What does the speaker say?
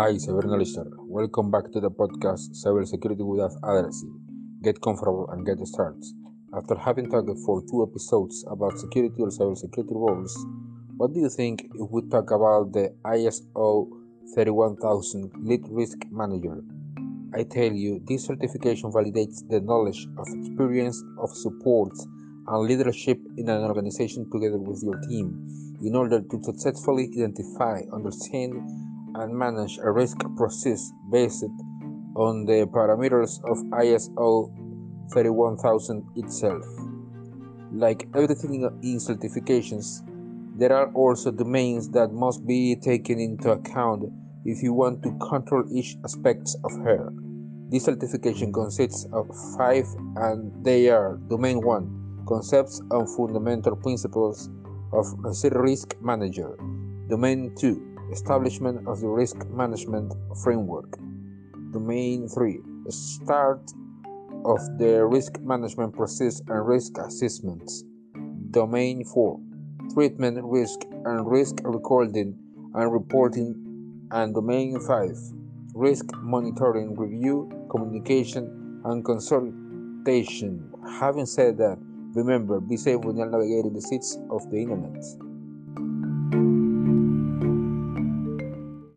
Hi, cyberanalyst. Welcome back to the podcast Cybersecurity Without Addressy. Get comfortable and get started. After having talked for two episodes about security or cybersecurity roles, what do you think if we talk about the ISO 31000 Lead Risk Manager? I tell you, this certification validates the knowledge of experience of support and leadership in an organization together with your team in order to successfully identify, understand, and manage a risk process based on the parameters of ISO 31000 itself. Like everything in certifications, there are also domains that must be taken into account if you want to control each aspect of her. This certification consists of five and they are Domain 1 Concepts and Fundamental Principles of Risk Manager, Domain 2 establishment of the risk management framework. Domain 3 start of the risk management process and risk assessments. Domain 4 treatment risk and risk recording and reporting. And domain 5 risk monitoring, review, communication, and consultation. Having said that, remember be safe when you're navigating the seats of the internet.